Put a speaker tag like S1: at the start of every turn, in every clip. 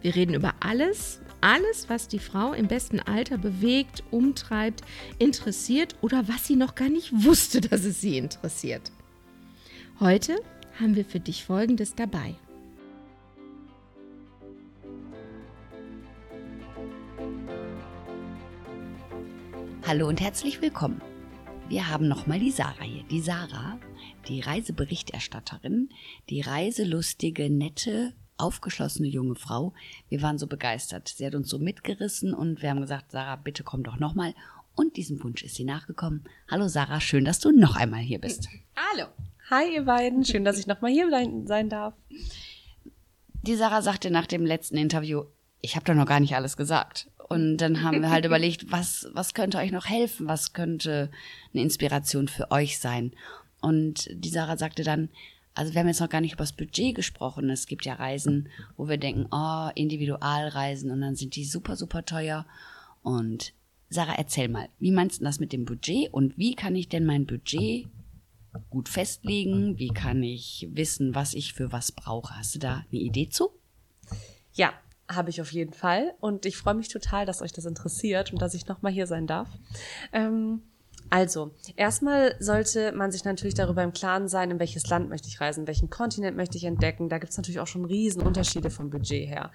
S1: Wir reden über alles, alles, was die Frau im besten Alter bewegt, umtreibt, interessiert oder was sie noch gar nicht wusste, dass es sie interessiert. Heute haben wir für dich Folgendes dabei.
S2: Hallo und herzlich willkommen. Wir haben nochmal die Sarah hier. Die Sarah, die Reiseberichterstatterin, die reiselustige, nette, aufgeschlossene junge Frau. Wir waren so begeistert. Sie hat uns so mitgerissen und wir haben gesagt, Sarah, bitte komm doch nochmal. Und diesem Wunsch ist sie nachgekommen. Hallo Sarah, schön, dass du noch einmal hier bist.
S3: Hallo. Hi ihr beiden, schön, dass ich nochmal hier sein darf.
S2: Die Sarah sagte nach dem letzten Interview, ich habe doch noch gar nicht alles gesagt. Und dann haben wir halt überlegt, was, was könnte euch noch helfen? Was könnte eine Inspiration für euch sein? Und die Sarah sagte dann, also wir haben jetzt noch gar nicht über das Budget gesprochen. Es gibt ja Reisen, wo wir denken, oh, Individualreisen und dann sind die super, super teuer. Und Sarah, erzähl mal, wie meinst du das mit dem Budget und wie kann ich denn mein Budget gut festlegen? Wie kann ich wissen, was ich für was brauche? Hast du da eine Idee zu?
S3: Ja, habe ich auf jeden Fall. Und ich freue mich total, dass euch das interessiert und dass ich nochmal hier sein darf. Ähm, also, erstmal sollte man sich natürlich darüber im Klaren sein, in welches Land möchte ich reisen, welchen Kontinent möchte ich entdecken. Da gibt es natürlich auch schon riesen Unterschiede vom Budget her.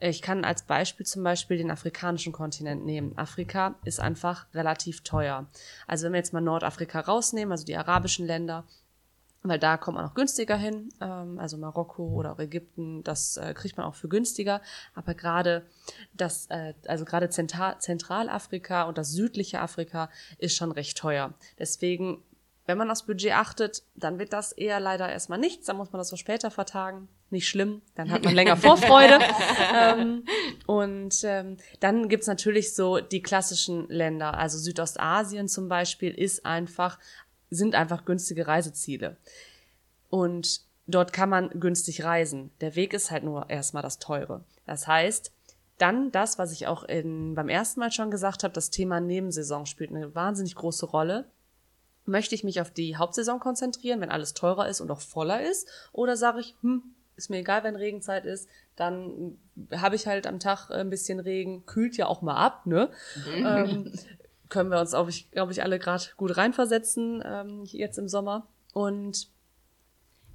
S3: Ich kann als Beispiel zum Beispiel den afrikanischen Kontinent nehmen. Afrika ist einfach relativ teuer. Also wenn wir jetzt mal Nordafrika rausnehmen, also die arabischen Länder, weil da kommt man auch günstiger hin. Ähm, also Marokko oder auch Ägypten, das äh, kriegt man auch für günstiger. Aber gerade das, äh, also gerade Zentral Zentralafrika und das südliche Afrika ist schon recht teuer. Deswegen, wenn man aufs Budget achtet, dann wird das eher leider erstmal nichts. Dann muss man das so später vertagen. Nicht schlimm, dann hat man länger Vorfreude. ähm, und ähm, dann gibt's natürlich so die klassischen Länder. Also Südostasien zum Beispiel ist einfach sind einfach günstige Reiseziele. Und dort kann man günstig reisen. Der Weg ist halt nur erstmal das Teure. Das heißt, dann das, was ich auch in, beim ersten Mal schon gesagt habe, das Thema Nebensaison spielt eine wahnsinnig große Rolle. Möchte ich mich auf die Hauptsaison konzentrieren, wenn alles teurer ist und auch voller ist? Oder sage ich, hm, ist mir egal, wenn Regenzeit ist, dann habe ich halt am Tag ein bisschen Regen, kühlt ja auch mal ab, ne? Mhm. ähm, können wir uns, glaube ich, glaube ich, alle gerade gut reinversetzen ähm, jetzt im Sommer. Und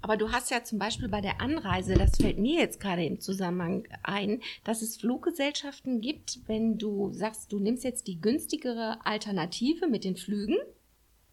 S1: aber du hast ja zum Beispiel bei der Anreise, das fällt mir jetzt gerade im Zusammenhang ein, dass es Fluggesellschaften gibt, wenn du sagst, du nimmst jetzt die günstigere Alternative mit den Flügen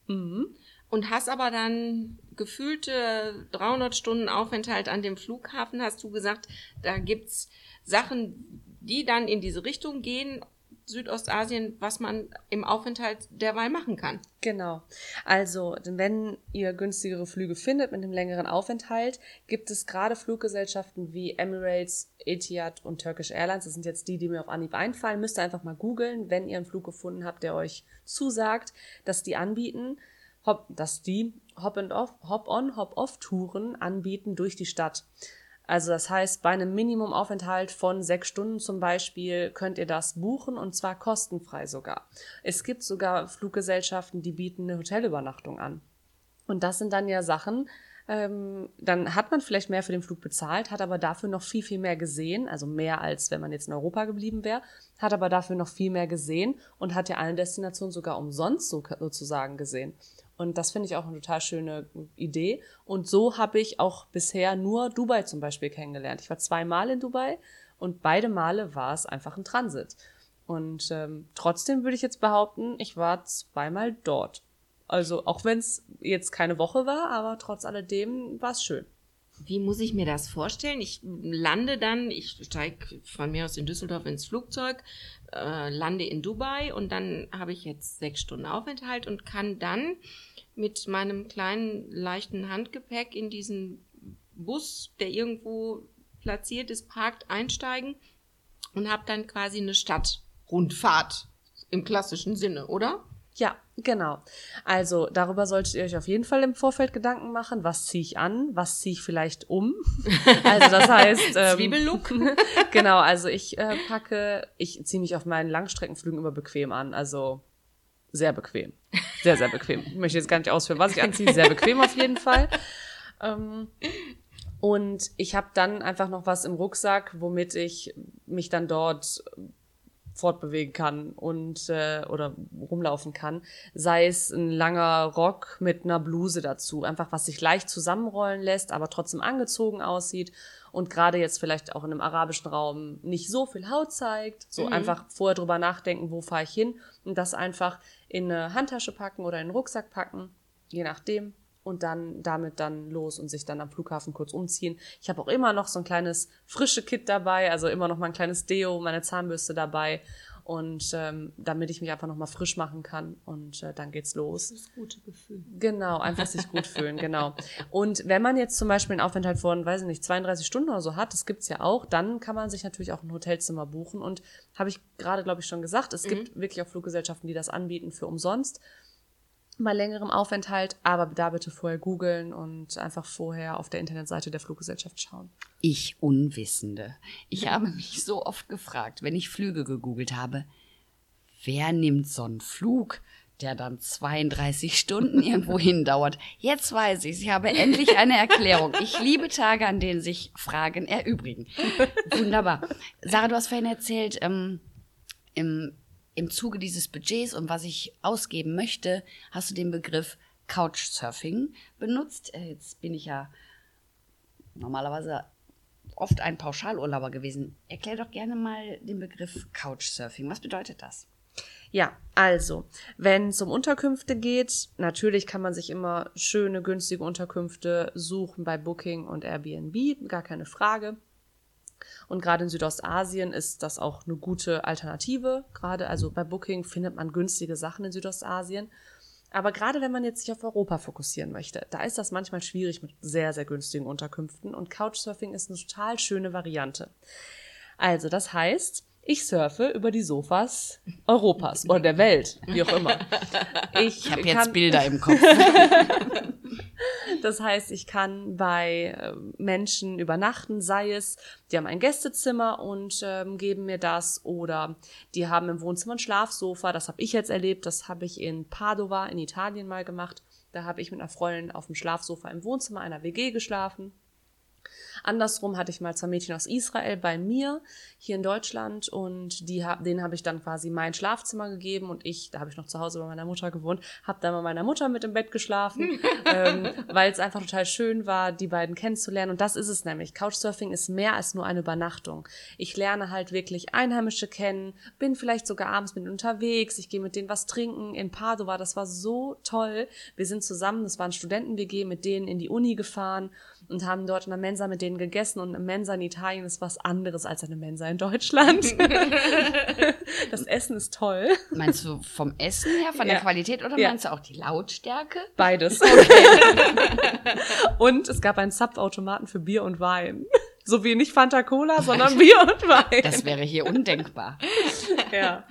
S1: mhm. und hast aber dann gefühlte 300 Stunden Aufenthalt an dem Flughafen, hast du gesagt, da gibt's Sachen, die dann in diese Richtung gehen Südostasien, was man im Aufenthalt derweil machen kann.
S3: Genau. Also, wenn ihr günstigere Flüge findet mit einem längeren Aufenthalt, gibt es gerade Fluggesellschaften wie Emirates, Etihad und Turkish Airlines. Das sind jetzt die, die mir auf Anhieb einfallen. Müsst ihr einfach mal googeln, wenn ihr einen Flug gefunden habt, der euch zusagt, dass die anbieten, dass die Hop-on, Hop-off-Touren anbieten durch die Stadt. Also das heißt, bei einem Minimumaufenthalt von sechs Stunden zum Beispiel könnt ihr das buchen und zwar kostenfrei sogar. Es gibt sogar Fluggesellschaften, die bieten eine Hotelübernachtung an. Und das sind dann ja Sachen, ähm, dann hat man vielleicht mehr für den Flug bezahlt, hat aber dafür noch viel, viel mehr gesehen, also mehr als wenn man jetzt in Europa geblieben wäre, hat aber dafür noch viel mehr gesehen und hat ja allen Destinationen sogar umsonst so, sozusagen gesehen. Und das finde ich auch eine total schöne Idee. Und so habe ich auch bisher nur Dubai zum Beispiel kennengelernt. Ich war zweimal in Dubai und beide Male war es einfach ein Transit. Und ähm, trotzdem würde ich jetzt behaupten, ich war zweimal dort. Also auch wenn es jetzt keine Woche war, aber trotz alledem war es schön.
S1: Wie muss ich mir das vorstellen? Ich lande dann, ich steige von mir aus in Düsseldorf ins Flugzeug, äh, lande in Dubai und dann habe ich jetzt sechs Stunden Aufenthalt und kann dann mit meinem kleinen, leichten Handgepäck in diesen Bus, der irgendwo platziert ist, parkt, einsteigen und habt dann quasi eine Stadtrundfahrt im klassischen Sinne, oder?
S3: Ja, genau. Also darüber solltet ihr euch auf jeden Fall im Vorfeld Gedanken machen, was ziehe ich an, was ziehe ich vielleicht um. Also das heißt ähm,
S1: Zwiebellook.
S3: genau, also ich äh, packe, ich ziehe mich auf meinen Langstreckenflügen immer bequem an, also sehr bequem, sehr sehr bequem. Ich möchte jetzt gar nicht ausführen, was ich anziehe, sehr bequem auf jeden Fall. Ähm, und ich habe dann einfach noch was im Rucksack, womit ich mich dann dort fortbewegen kann und äh, oder rumlaufen kann. Sei es ein langer Rock mit einer Bluse dazu, einfach was sich leicht zusammenrollen lässt, aber trotzdem angezogen aussieht und gerade jetzt vielleicht auch in einem arabischen Raum nicht so viel Haut zeigt. So
S1: Mhm.
S3: einfach vorher drüber nachdenken, wo fahre ich hin und das einfach in eine Handtasche packen oder in einen Rucksack packen, je nachdem. Und dann damit dann los und sich dann am Flughafen kurz umziehen. Ich habe auch immer noch so ein kleines frische Kit dabei, also immer noch mal ein kleines Deo, meine Zahnbürste dabei. Und ähm, damit ich mich einfach noch mal frisch machen kann. Und äh, dann geht's los.
S1: Das gute Gefühl.
S3: Genau, einfach sich gut fühlen, genau. Und wenn man jetzt zum Beispiel einen Aufenthalt von, weiß ich nicht, 32 Stunden oder so hat, das gibt's ja auch, dann kann man sich natürlich auch ein Hotelzimmer buchen. Und habe ich gerade, glaube ich, schon gesagt, es gibt wirklich auch Fluggesellschaften, die das anbieten für umsonst bei längerem Aufenthalt, aber da bitte vorher googeln und einfach vorher auf der Internetseite der Fluggesellschaft schauen.
S2: Ich Unwissende. Ich habe mich so oft gefragt, wenn ich Flüge gegoogelt habe, wer nimmt so einen Flug, der dann 32 Stunden irgendwo hindauert? Jetzt weiß ich, ich habe endlich eine Erklärung. Ich liebe Tage, an denen sich Fragen erübrigen. Wunderbar. Sarah, du hast vorhin erzählt, ähm, im, im Zuge dieses Budgets und was ich ausgeben möchte, hast du den Begriff Couchsurfing benutzt. Äh, Jetzt bin ich ja normalerweise oft ein Pauschalurlauber gewesen. Erklär doch gerne mal den Begriff Couchsurfing. Was bedeutet das?
S3: Ja, also, wenn es um Unterkünfte geht, natürlich kann man sich immer schöne, günstige Unterkünfte suchen bei Booking und Airbnb, gar keine Frage. Und gerade in Südostasien ist das auch eine gute Alternative. Gerade also bei Booking findet man günstige Sachen in Südostasien. Aber gerade wenn man jetzt sich auf Europa fokussieren möchte, da ist das manchmal schwierig mit sehr, sehr günstigen Unterkünften. Und Couchsurfing ist eine total schöne Variante. Also, das heißt, ich surfe über die Sofas Europas oder der Welt, wie auch immer. Ich,
S2: Ich habe jetzt Bilder im Kopf.
S3: das heißt, ich kann bei äh, Menschen übernachten, sei es, die haben ein Gästezimmer und ähm, geben mir das oder die haben im Wohnzimmer ein Schlafsofa. Das habe ich jetzt erlebt. Das habe ich in Padova in Italien mal gemacht. Da habe ich mit einer Freundin auf dem Schlafsofa im Wohnzimmer einer WG geschlafen. Andersrum hatte ich mal zwei Mädchen aus Israel bei mir hier in Deutschland und die, hab- denen habe ich dann quasi mein Schlafzimmer gegeben und ich, da habe ich noch zu Hause bei meiner Mutter gewohnt, habe dann bei meiner Mutter mit im Bett geschlafen, ähm, weil es einfach total schön war, die beiden kennenzulernen. Und das ist es nämlich. Couchsurfing ist mehr als nur eine Übernachtung. Ich lerne halt wirklich Einheimische kennen, bin vielleicht sogar abends mit unterwegs, ich gehe mit denen was trinken. In Padova, das war so toll. Wir sind zusammen, das war ein Studenten-WG, mit denen in die Uni gefahren und haben dort in der Mensa mit denen gegessen. Und eine Mensa in Italien ist was anderes als eine Mensa in Deutschland. das Essen ist toll.
S2: Meinst du vom Essen her, von der
S3: Ja.
S2: Qualität oder
S3: Ja.
S2: meinst du auch die Lautstärke?
S3: Beides. und es gab einen Zapfautomaten für Bier und Wein. So wie nicht Fanta Cola, sondern Bier und Wein.
S2: Das wäre hier undenkbar.
S3: ja,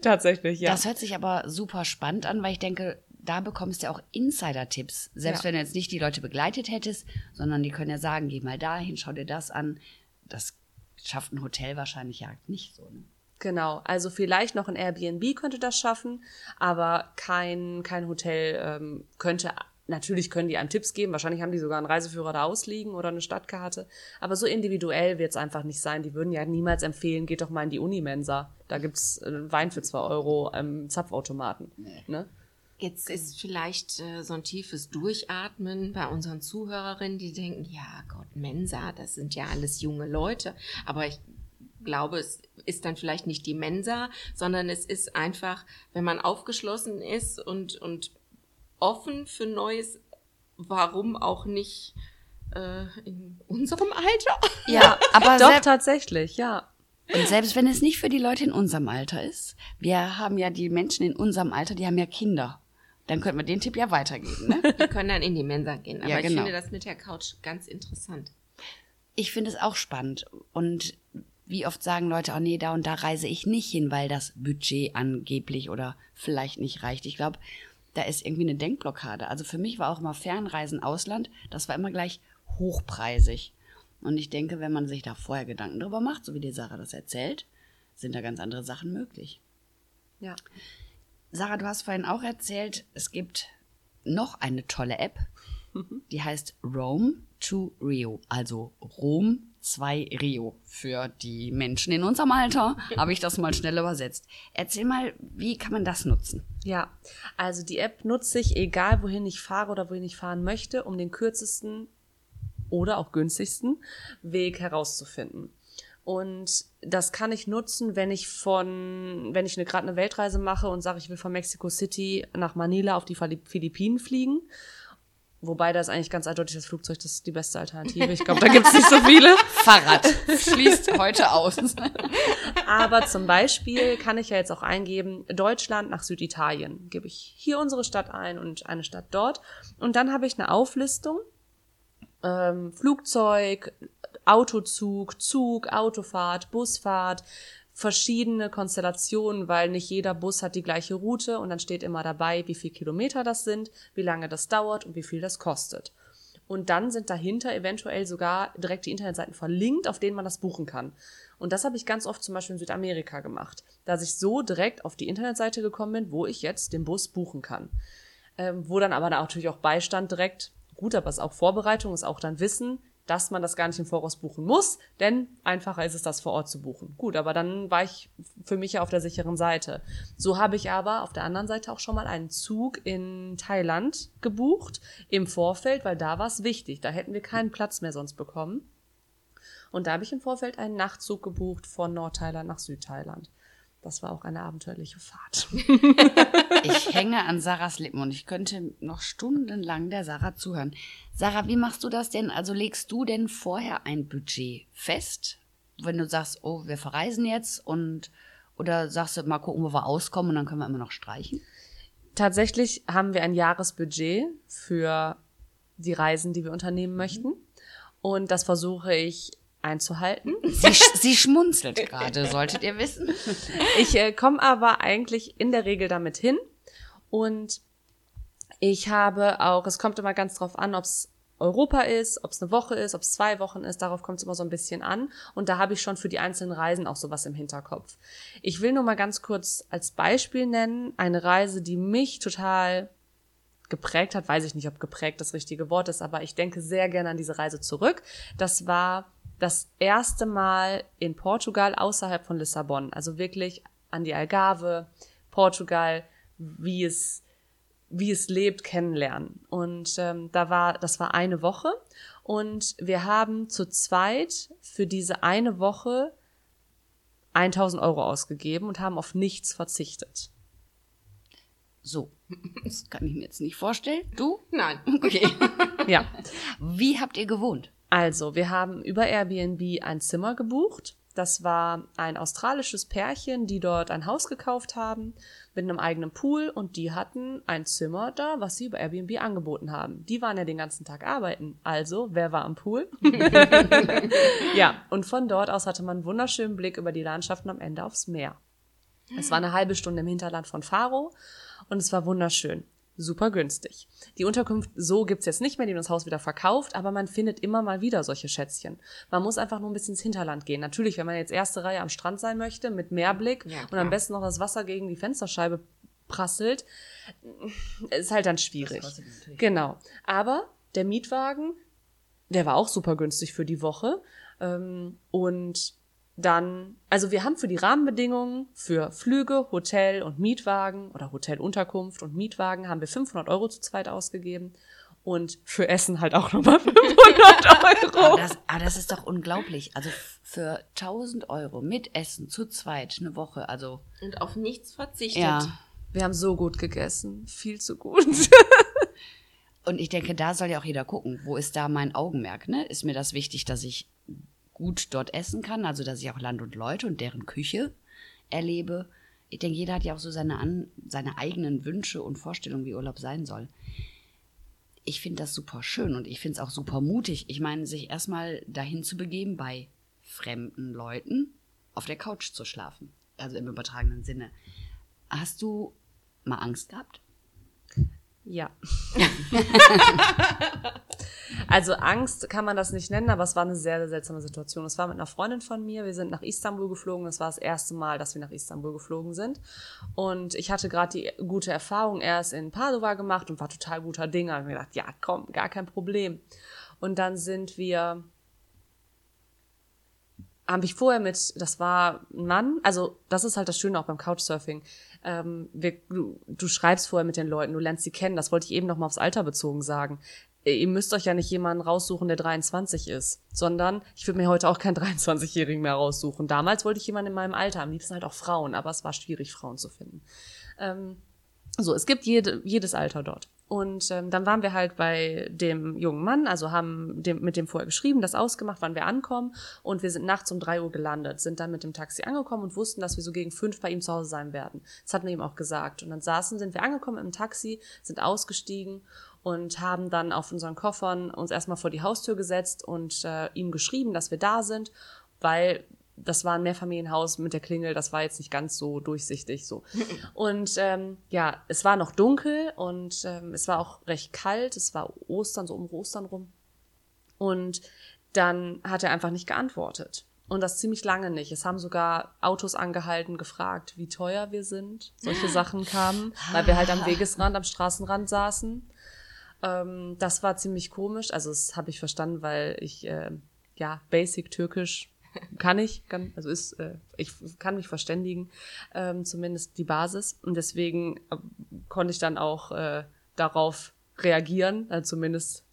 S3: tatsächlich, ja.
S2: Das hört sich aber super spannend an, weil ich denke, da bekommst du auch Insider-Tipps. Selbst
S3: Ja.
S2: wenn du jetzt nicht die Leute begleitet hättest, sondern die können ja sagen, geh mal dahin, schau dir das an. Das schafft ein Hotel wahrscheinlich ja nicht so. Ne?
S3: Genau, also vielleicht noch ein Airbnb könnte das schaffen, aber kein, kein Hotel ähm, könnte, natürlich können die einem Tipps geben, wahrscheinlich haben die sogar einen Reiseführer da ausliegen oder eine Stadtkarte, aber so individuell wird es einfach nicht sein. Die würden ja niemals empfehlen, geht doch mal in die Unimensa, da gibt's äh, Wein für zwei Euro im Zapfautomaten. Ne?
S1: Jetzt ist vielleicht äh, so ein tiefes Durchatmen bei unseren Zuhörerinnen, die denken, ja Gott, Mensa, das sind ja alles junge Leute. Aber ich glaube, es ist dann vielleicht nicht die Mensa, sondern es ist einfach, wenn man aufgeschlossen ist und, und offen für Neues, warum auch nicht äh, in unserem Alter?
S2: Ja, aber
S3: Doch, tatsächlich, ja.
S2: und selbst wenn es nicht für die Leute in unserem Alter ist, wir haben ja die Menschen in unserem Alter, die haben ja Kinder. Dann könnten wir den Tipp ja weitergeben. Ne?
S1: Die können dann in die Mensa gehen. Aber
S2: Ja,
S1: ich
S2: genau.
S1: finde das mit der Couch ganz interessant.
S2: Ich finde es auch spannend. Und wie oft sagen Leute, oh nee, da und da reise ich nicht hin, weil das Budget angeblich oder vielleicht nicht reicht. Ich glaube, da ist irgendwie eine Denkblockade. Also für mich war auch immer Fernreisen Ausland, das war immer gleich hochpreisig. Und ich denke, wenn man sich da vorher Gedanken drüber macht, so wie die Sarah das erzählt, sind da ganz andere Sachen möglich.
S3: Ja.
S2: Sarah, du hast vorhin auch erzählt, es gibt noch eine tolle App, die heißt Rome to Rio, also Rom 2 Rio für die Menschen in unserem Alter, habe ich das mal schnell übersetzt. Erzähl mal, wie kann man das nutzen?
S3: Ja, also die App nutze ich, egal wohin ich fahre oder wohin ich fahren möchte, um den kürzesten oder auch günstigsten Weg herauszufinden. Und das kann ich nutzen, wenn ich von, wenn ich eine, gerade eine Weltreise mache und sage, ich will von Mexico City nach Manila auf die Philippinen fliegen. Wobei da ist eigentlich ganz eindeutig das Flugzeug das ist die beste Alternative. Ich glaube, da gibt's nicht so viele.
S2: Fahrrad schließt heute aus.
S3: Aber zum Beispiel kann ich ja jetzt auch eingeben, Deutschland nach Süditalien. Gebe ich hier unsere Stadt ein und eine Stadt dort. Und dann habe ich eine Auflistung. Ähm, Flugzeug, Autozug, Zug, Autofahrt, Busfahrt, verschiedene Konstellationen, weil nicht jeder Bus hat die gleiche Route und dann steht immer dabei, wie viel Kilometer das sind, wie lange das dauert und wie viel das kostet. Und dann sind dahinter eventuell sogar direkt die Internetseiten verlinkt, auf denen man das buchen kann. Und das habe ich ganz oft zum Beispiel in Südamerika gemacht, dass ich so direkt auf die Internetseite gekommen bin, wo ich jetzt den Bus buchen kann. Ähm, wo dann aber natürlich auch Beistand direkt, gut, aber es ist auch Vorbereitung, ist auch dann Wissen, dass man das gar nicht im Voraus buchen muss, denn einfacher ist es, das vor Ort zu buchen. Gut, aber dann war ich für mich ja auf der sicheren Seite. So habe ich aber auf der anderen Seite auch schon mal einen Zug in Thailand gebucht im Vorfeld, weil da war es wichtig. Da hätten wir keinen Platz mehr sonst bekommen. Und da habe ich im Vorfeld einen Nachtzug gebucht von Nordthailand nach Südthailand. Das war auch eine abenteuerliche Fahrt.
S2: Ich hänge an Sarahs Lippen und ich könnte noch stundenlang der Sarah zuhören. Sarah, wie machst du das denn? Also legst du denn vorher ein Budget fest, wenn du sagst, oh, wir verreisen jetzt und oder sagst du mal gucken, wo wir auskommen und dann können wir immer noch streichen?
S3: Tatsächlich haben wir ein Jahresbudget für die Reisen, die wir unternehmen möchten. Und das versuche ich einzuhalten.
S2: Sie, sch- sie schmunzelt gerade, solltet ihr wissen.
S3: Ich äh, komme aber eigentlich in der Regel damit hin. Und ich habe auch, es kommt immer ganz drauf an, ob es Europa ist, ob es eine Woche ist, ob es zwei Wochen ist, darauf kommt es immer so ein bisschen an. Und da habe ich schon für die einzelnen Reisen auch sowas im Hinterkopf. Ich will nur mal ganz kurz als Beispiel nennen, eine Reise, die mich total geprägt hat, weiß ich nicht, ob geprägt das richtige Wort ist, aber ich denke sehr gerne an diese Reise zurück. Das war das erste Mal in Portugal außerhalb von Lissabon, also wirklich an die Algarve, Portugal, wie es wie es lebt, kennenlernen. Und ähm, da war, das war eine Woche und wir haben zu zweit für diese eine Woche 1000 Euro ausgegeben und haben auf nichts verzichtet.
S2: So, das kann ich mir jetzt nicht vorstellen. Du?
S1: Nein.
S2: Okay.
S3: Ja.
S2: Wie habt ihr gewohnt?
S3: Also, wir haben über Airbnb ein Zimmer gebucht. Das war ein australisches Pärchen, die dort ein Haus gekauft haben mit einem eigenen Pool und die hatten ein Zimmer da, was sie über Airbnb angeboten haben. Die waren ja den ganzen Tag arbeiten. Also, wer war am Pool? ja, und von dort aus hatte man einen wunderschönen Blick über die Landschaften am Ende aufs Meer. Es war eine halbe Stunde im Hinterland von Faro und es war wunderschön. Super günstig. Die Unterkunft so gibt's jetzt nicht mehr, die haben das Haus wieder verkauft, aber man findet immer mal wieder solche Schätzchen. Man muss einfach nur ein bisschen ins Hinterland gehen. Natürlich, wenn man jetzt erste Reihe am Strand sein möchte, mit Meerblick
S1: Ja,
S3: und am besten noch das Wasser gegen die Fensterscheibe prasselt, ist halt dann schwierig. Genau. Aber der Mietwagen, der war auch super günstig für die Woche. Ähm, und dann, also wir haben für die Rahmenbedingungen für Flüge, Hotel und Mietwagen oder Hotelunterkunft und Mietwagen haben wir 500 Euro zu zweit ausgegeben und für Essen halt auch nochmal 500
S2: Aber
S3: Euro.
S2: das, aber das ist doch unglaublich. Also für 1000 Euro mit Essen zu zweit eine Woche, also
S1: Und auf nichts verzichtet.
S2: ja.
S3: Wir haben so gut gegessen, viel zu gut.
S2: Und ich denke, da soll ja auch jeder gucken, wo ist da mein Augenmerk, ne? Ist mir das wichtig, dass ich gut dort essen kann, also dass ich auch Land und Leute und deren Küche erlebe. Ich denke, jeder hat ja auch so seine, an, seine eigenen Wünsche und Vorstellungen, wie Urlaub sein soll. Ich finde das super schön und ich finde es auch super mutig. Ich meine, sich erstmal dahin zu begeben bei fremden Leuten auf der Couch zu schlafen. Also im übertragenen Sinne. Hast du mal Angst gehabt?
S3: Ja. also Angst kann man das nicht nennen, aber es war eine sehr, sehr seltsame Situation. Es war mit einer Freundin von mir. Wir sind nach Istanbul geflogen. Das war das erste Mal, dass wir nach Istanbul geflogen sind. Und ich hatte gerade die gute Erfahrung erst in Padova gemacht und war total guter Ding. Da habe ich mir gedacht, ja, komm, gar kein Problem. Und dann sind wir habe ich vorher mit, das war ein Mann, also das ist halt das Schöne auch beim Couchsurfing. Ähm, wir, du, du schreibst vorher mit den Leuten, du lernst sie kennen. Das wollte ich eben noch mal aufs Alter bezogen sagen. Ihr müsst euch ja nicht jemanden raussuchen, der 23 ist, sondern ich würde mir heute auch keinen 23-Jährigen mehr raussuchen. Damals wollte ich jemanden in meinem Alter, am liebsten halt auch Frauen, aber es war schwierig, Frauen zu finden. Ähm, so, es gibt jede, jedes Alter dort. Und ähm, dann waren wir halt bei dem jungen Mann, also haben dem, mit dem vorher geschrieben, das ausgemacht, wann wir ankommen. Und wir sind nachts um drei Uhr gelandet, sind dann mit dem Taxi angekommen und wussten, dass wir so gegen fünf bei ihm zu Hause sein werden. Das hatten wir ihm auch gesagt. Und dann saßen, sind wir angekommen im Taxi, sind ausgestiegen und haben dann auf unseren Koffern uns erstmal vor die Haustür gesetzt und äh, ihm geschrieben, dass wir da sind, weil das war ein Mehrfamilienhaus mit der Klingel, das war jetzt nicht ganz so durchsichtig so. Und ähm, ja, es war noch dunkel und ähm, es war auch recht kalt, es war Ostern, so um Ostern rum. Und dann hat er einfach nicht geantwortet. Und das ziemlich lange nicht. Es haben sogar Autos angehalten, gefragt, wie teuer wir sind. Solche Sachen kamen, weil wir halt am Wegesrand, am Straßenrand saßen. Ähm, das war ziemlich komisch. Also das habe ich verstanden, weil ich äh, ja Basic Türkisch kann ich, kann, also ist, äh, ich kann mich verständigen, ähm, zumindest die Basis. Und deswegen äh, konnte ich dann auch äh, darauf reagieren, äh, zumindest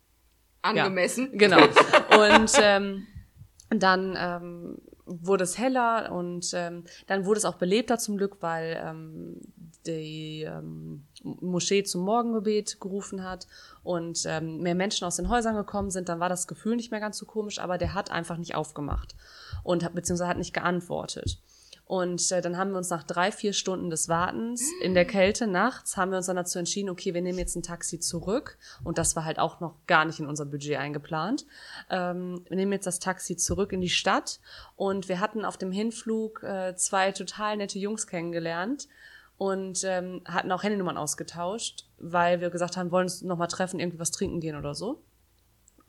S1: angemessen.
S3: Ja, genau. Und ähm, dann ähm, wurde es heller und ähm, dann wurde es auch belebter zum Glück, weil ähm, die ähm, Moschee zum Morgengebet gerufen hat und ähm, mehr Menschen aus den Häusern gekommen sind, dann war das Gefühl nicht mehr ganz so komisch, aber der hat einfach nicht aufgemacht und hat, beziehungsweise hat nicht geantwortet. Und äh, dann haben wir uns nach drei, vier Stunden des Wartens in der Kälte nachts, haben wir uns dann dazu entschieden, okay, wir nehmen jetzt ein Taxi zurück. Und das war halt auch noch gar nicht in unser Budget eingeplant. Ähm, wir nehmen jetzt das Taxi zurück in die Stadt. Und wir hatten auf dem Hinflug äh, zwei total nette Jungs kennengelernt und ähm, hatten auch Handynummern ausgetauscht, weil wir gesagt haben, wollen uns nochmal treffen, irgendwie was trinken gehen oder so.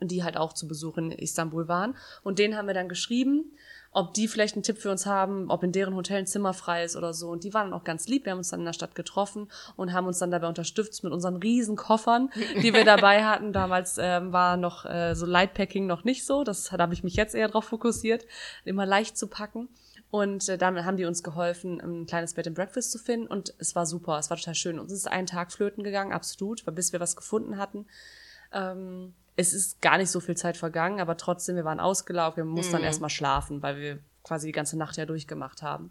S3: Und die halt auch zu Besuch in Istanbul waren. Und denen haben wir dann geschrieben ob die vielleicht einen Tipp für uns haben, ob in deren Hotel ein Zimmer frei ist oder so. Und die waren dann auch ganz lieb. Wir haben uns dann in der Stadt getroffen und haben uns dann dabei unterstützt mit unseren riesen Koffern, die wir dabei hatten. Damals ähm, war noch äh, so Lightpacking noch nicht so. Das da habe ich mich jetzt eher drauf fokussiert, immer leicht zu packen. Und äh, damit haben die uns geholfen, ein kleines Bed and Breakfast zu finden. Und es war super, es war total schön. Uns ist ein Tag flöten gegangen, absolut, bis wir was gefunden hatten. Ähm, es ist gar nicht so viel Zeit vergangen, aber trotzdem, wir waren ausgelaufen, wir mussten mhm. dann erstmal schlafen, weil wir quasi die ganze Nacht ja durchgemacht haben.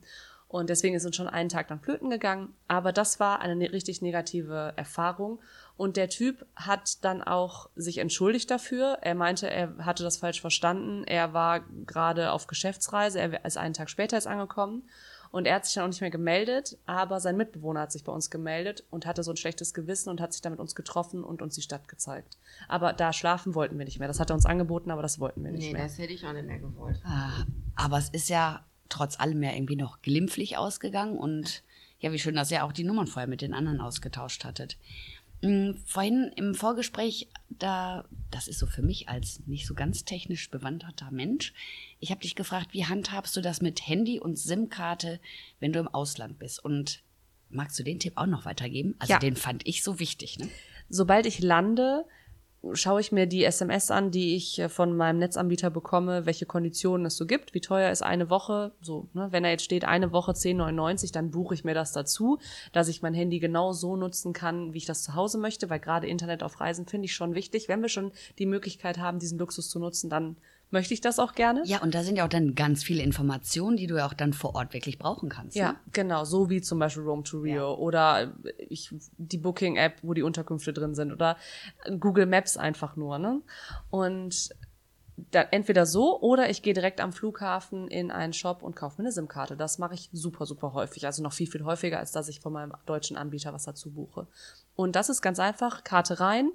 S3: Und deswegen ist uns schon einen Tag dann flöten gegangen. Aber das war eine ne richtig negative Erfahrung. Und der Typ hat dann auch sich entschuldigt dafür. Er meinte, er hatte das falsch verstanden. Er war gerade auf Geschäftsreise. Er ist einen Tag später ist angekommen. Und er hat sich dann auch nicht mehr gemeldet, aber sein Mitbewohner hat sich bei uns gemeldet und hatte so ein schlechtes Gewissen und hat sich dann mit uns getroffen und uns die Stadt gezeigt. Aber da schlafen wollten wir nicht mehr. Das hat er uns angeboten, aber das wollten wir nicht nee, mehr.
S1: Nee, das hätte ich auch nicht mehr gewollt.
S2: Ah, aber es ist ja trotz allem ja irgendwie noch glimpflich ausgegangen und ja, wie schön, dass ihr auch die Nummern vorher mit den anderen ausgetauscht hattet. Hm, vorhin im Vorgespräch, da, das ist so für mich als nicht so ganz technisch bewanderter Mensch, ich habe dich gefragt, wie handhabst du das mit Handy und SIM-Karte, wenn du im Ausland bist? Und magst du den Tipp auch noch weitergeben? Also
S3: ja.
S2: den fand ich so wichtig. Ne?
S3: Sobald ich lande, schaue ich mir die SMS an, die ich äh, von meinem Netzanbieter bekomme, welche Konditionen es so gibt, wie teuer ist eine Woche, so, ne, wenn da jetzt steht eine Woche 10,99, dann buche ich mir das dazu, dass ich mein Handy genau so nutzen kann, wie ich das zu Hause möchte, weil gerade Internet auf Reisen finde ich schon wichtig. Wenn wir schon die Möglichkeit haben, diesen Luxus zu nutzen, dann möchte ich das auch gerne.
S2: Ja, und da sind ja auch dann ganz viele Informationen, die du ja auch dann vor Ort wirklich brauchen kannst.
S3: Ja,
S2: ne?
S3: genau, so wie zum Beispiel Rome to Rio ja. oder ich, die Booking-App, wo die Unterkünfte drin sind oder Google Maps einfach nur. Ne? Und da, entweder so oder ich gehe direkt am Flughafen in einen Shop und kaufe mir eine SIM-Karte. Das mache ich super, super häufig. Also noch viel, viel häufiger, als dass ich von meinem deutschen Anbieter was dazu buche. Und das ist ganz einfach. Karte rein,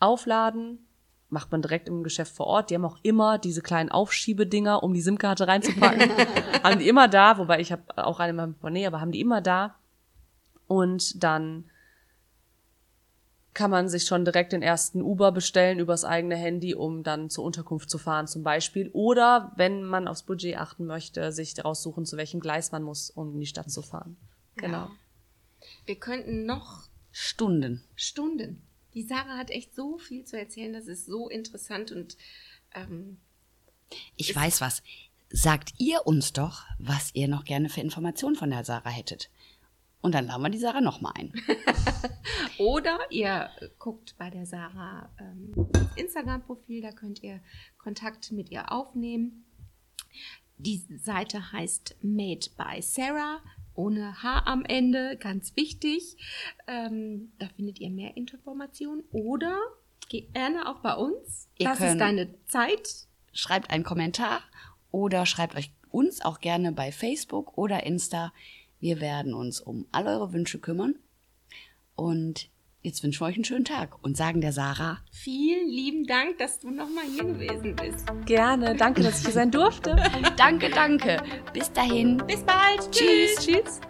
S3: aufladen, macht man direkt im Geschäft vor Ort. Die haben auch immer diese kleinen Aufschiebedinger, um die SIM-Karte reinzupacken. haben die immer da, wobei ich habe auch eine in Portemonnaie, aber haben die immer da. Und dann kann man sich schon direkt den ersten Uber bestellen übers eigene Handy, um dann zur Unterkunft zu fahren zum Beispiel. Oder wenn man aufs Budget achten möchte, sich raussuchen, zu welchem Gleis man muss, um in die Stadt zu fahren. Genau.
S1: Ja. Wir könnten noch
S2: Stunden.
S1: Stunden. Die Sarah hat echt so viel zu erzählen, das ist so interessant und ähm,
S2: Ich weiß was. Sagt ihr uns doch, was ihr noch gerne für Informationen von der Sarah hättet. Und dann laden wir die Sarah nochmal ein.
S1: Oder ihr guckt bei der Sarah ähm, Instagram-Profil, da könnt ihr Kontakt mit ihr aufnehmen. Die Seite heißt Made by Sarah, ohne H am Ende, ganz wichtig. Ähm, da findet ihr mehr Informationen. Oder gerne auch bei uns.
S2: Ihr
S1: das ist deine Zeit.
S2: Schreibt einen Kommentar oder schreibt euch uns auch gerne bei Facebook oder Insta. Wir werden uns um all eure Wünsche kümmern. Und jetzt wünschen wir euch einen schönen Tag und sagen der Sarah
S1: Vielen lieben Dank, dass du nochmal hier gewesen bist.
S3: Gerne. Danke, dass ich hier sein durfte.
S2: Danke, danke. Bis dahin.
S1: Bis bald.
S2: Tschüss.
S3: Tschüss.